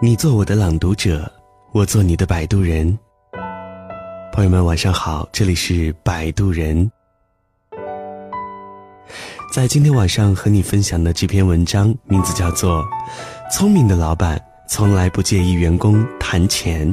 你做我的朗读者，我做你的摆渡人。朋友们，晚上好，这里是摆渡人。在今天晚上和你分享的这篇文章，名字叫做《聪明的老板从来不介意员工谈钱》。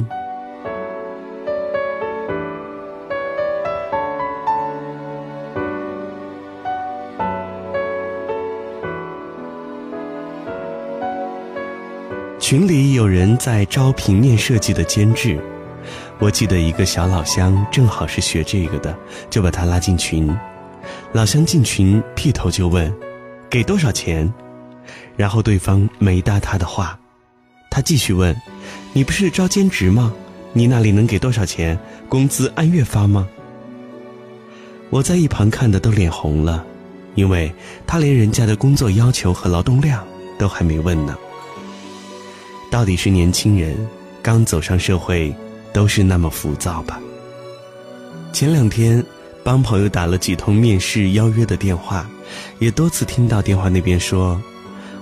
群里有人在招平面设计的监制，我记得一个小老乡正好是学这个的，就把他拉进群。老乡进群劈头就问：“给多少钱？”然后对方没搭他的话，他继续问：“你不是招兼职吗？你那里能给多少钱？工资按月发吗？”我在一旁看的都脸红了，因为他连人家的工作要求和劳动量都还没问呢。到底是年轻人刚走上社会，都是那么浮躁吧？前两天帮朋友打了几通面试邀约的电话，也多次听到电话那边说：“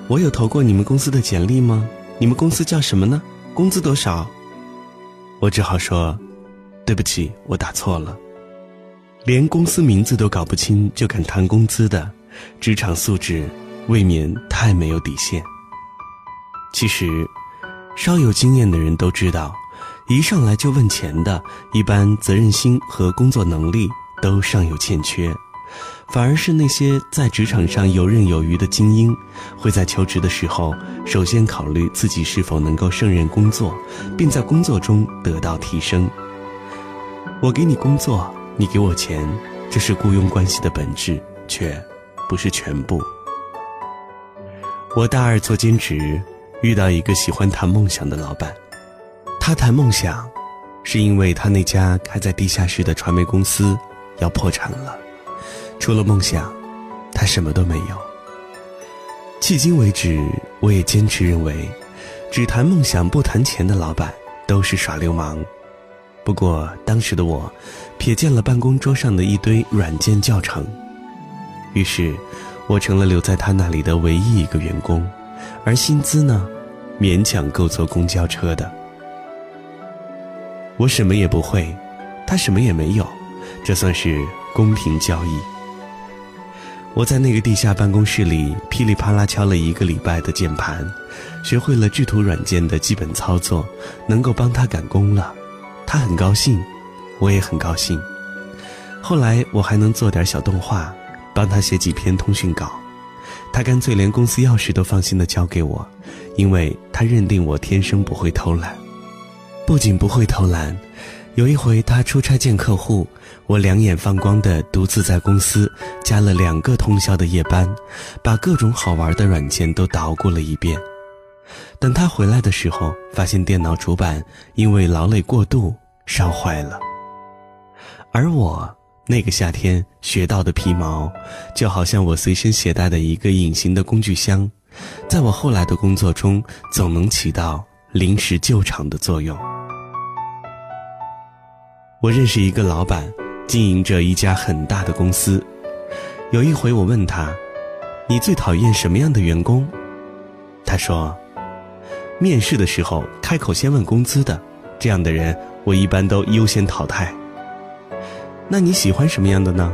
我有投过你们公司的简历吗？你们公司叫什么呢？工资多少？”我只好说：“对不起，我打错了。”连公司名字都搞不清就敢谈工资的，职场素质未免太没有底线。其实。稍有经验的人都知道，一上来就问钱的，一般责任心和工作能力都尚有欠缺，反而是那些在职场上游刃有余的精英，会在求职的时候首先考虑自己是否能够胜任工作，并在工作中得到提升。我给你工作，你给我钱，这是雇佣关系的本质，却不是全部。我大二做兼职。遇到一个喜欢谈梦想的老板，他谈梦想，是因为他那家开在地下室的传媒公司要破产了，除了梦想，他什么都没有。迄今为止，我也坚持认为，只谈梦想不谈钱的老板都是耍流氓。不过当时的我，瞥见了办公桌上的一堆软件教程，于是，我成了留在他那里的唯一一个员工，而薪资呢？勉强够坐公交车的，我什么也不会，他什么也没有，这算是公平交易。我在那个地下办公室里噼里啪啦敲了一个礼拜的键盘，学会了制图软件的基本操作，能够帮他赶工了，他很高兴，我也很高兴。后来我还能做点小动画，帮他写几篇通讯稿。他干脆连公司钥匙都放心的交给我，因为他认定我天生不会偷懒。不仅不会偷懒，有一回他出差见客户，我两眼放光的独自在公司加了两个通宵的夜班，把各种好玩的软件都捣鼓了一遍。等他回来的时候，发现电脑主板因为劳累过度烧坏了，而我。那个夏天学到的皮毛，就好像我随身携带的一个隐形的工具箱，在我后来的工作中总能起到临时救场的作用。我认识一个老板，经营着一家很大的公司。有一回我问他：“你最讨厌什么样的员工？”他说：“面试的时候开口先问工资的，这样的人我一般都优先淘汰。”那你喜欢什么样的呢？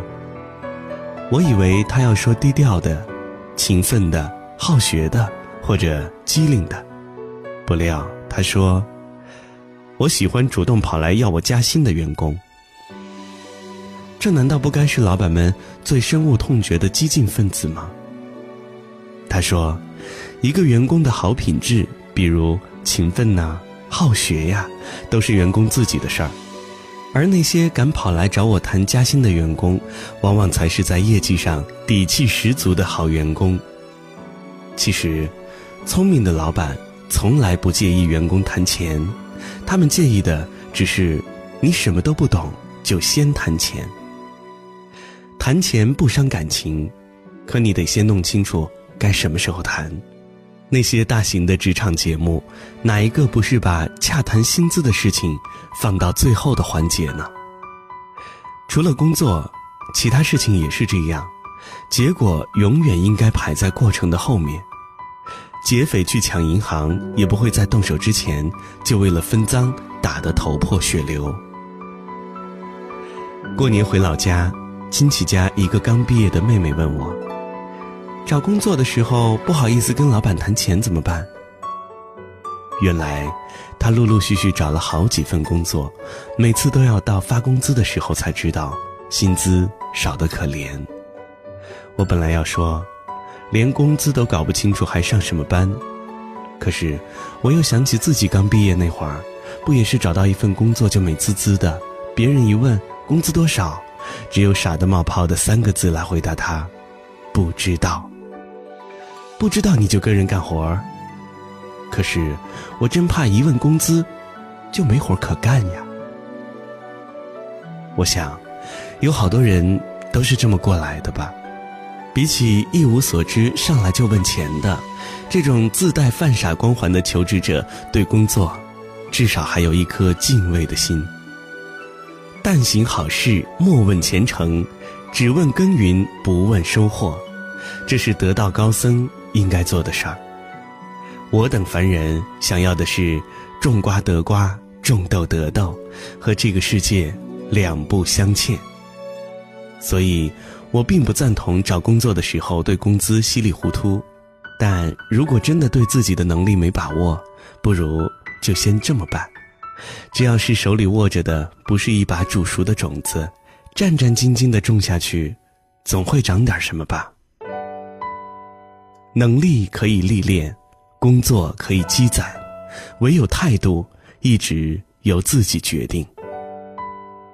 我以为他要说低调的、勤奋的、好学的，或者机灵的，不料他说：“我喜欢主动跑来要我加薪的员工。”这难道不该是老板们最深恶痛绝的激进分子吗？他说：“一个员工的好品质，比如勤奋呐、好学呀，都是员工自己的事儿。”而那些敢跑来找我谈加薪的员工，往往才是在业绩上底气十足的好员工。其实，聪明的老板从来不介意员工谈钱，他们介意的只是你什么都不懂就先谈钱。谈钱不伤感情，可你得先弄清楚该什么时候谈。那些大型的职场节目，哪一个不是把洽谈薪资的事情放到最后的环节呢？除了工作，其他事情也是这样，结果永远应该排在过程的后面。劫匪去抢银行，也不会在动手之前就为了分赃打得头破血流。过年回老家，亲戚家一个刚毕业的妹妹问我，找工作的时候不好意思跟老板谈钱怎么办？原来，他陆陆续续找了好几份工作，每次都要到发工资的时候才知道薪资少得可怜。我本来要说。连工资都搞不清楚，还上什么班？可是，我又想起自己刚毕业那会儿，不也是找到一份工作就美滋滋的？别人一问工资多少，只有傻的冒泡的三个字来回答他：不知道。不知道你就跟人干活儿？可是，我真怕一问工资，就没活可干呀。我想，有好多人都是这么过来的吧。比起一无所知上来就问钱的，这种自带犯傻光环的求职者，对工作，至少还有一颗敬畏的心。但行好事，莫问前程，只问耕耘，不问收获，这是得道高僧应该做的事儿。我等凡人想要的是种瓜得瓜，种豆得豆，和这个世界两不相欠。所以。我并不赞同找工作的时候对工资稀里糊涂，但如果真的对自己的能力没把握，不如就先这么办。只要是手里握着的不是一把煮熟的种子，战战兢兢地种下去，总会长点什么吧。能力可以历练，工作可以积攒，唯有态度一直由自己决定。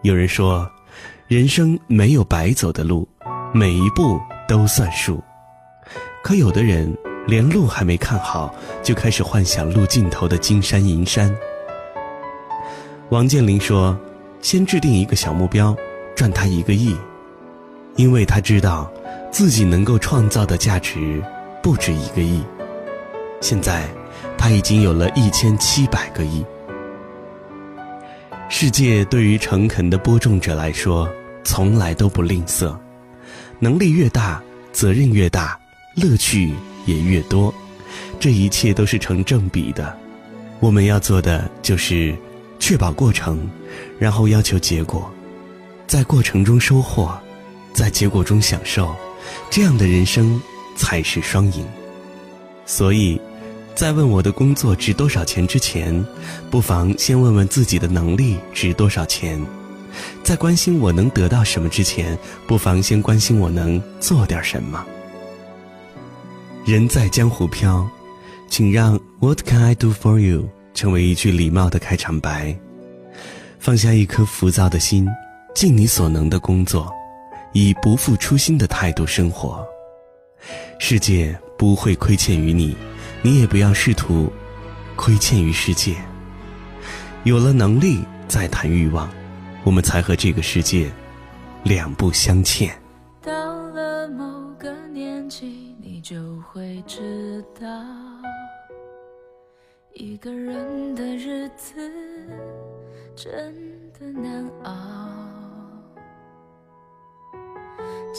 有人说，人生没有白走的路。每一步都算数，可有的人连路还没看好，就开始幻想路尽头的金山银山。王健林说：“先制定一个小目标，赚他一个亿，因为他知道自己能够创造的价值不止一个亿。现在他已经有了一千七百个亿。世界对于诚恳的播种者来说，从来都不吝啬。”能力越大，责任越大，乐趣也越多，这一切都是成正比的。我们要做的就是确保过程，然后要求结果，在过程中收获，在结果中享受，这样的人生才是双赢。所以，在问我的工作值多少钱之前，不妨先问问自己的能力值多少钱。在关心我能得到什么之前，不妨先关心我能做点什么。人在江湖飘，请让 "What can I do for you" 成为一句礼貌的开场白。放下一颗浮躁的心，尽你所能的工作，以不负初心的态度生活。世界不会亏欠于你，你也不要试图亏欠于世界。有了能力，再谈欲望。我们才和这个世界两不相欠。到了某个年纪，你就会知道，一个人的日子真的难熬。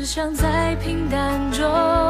只想在平淡中。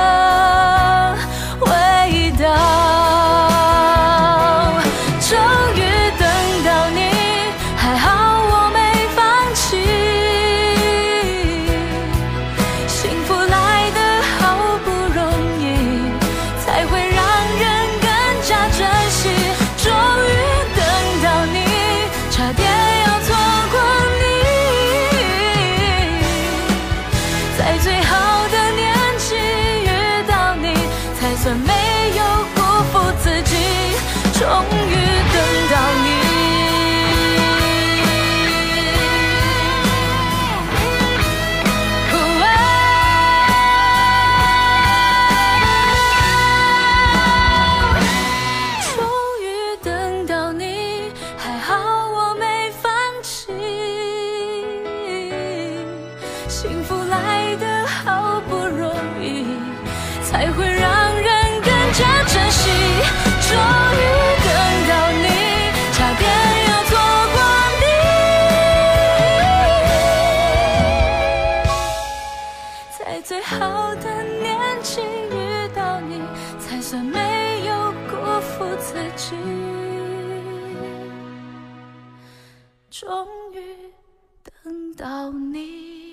终于等到你。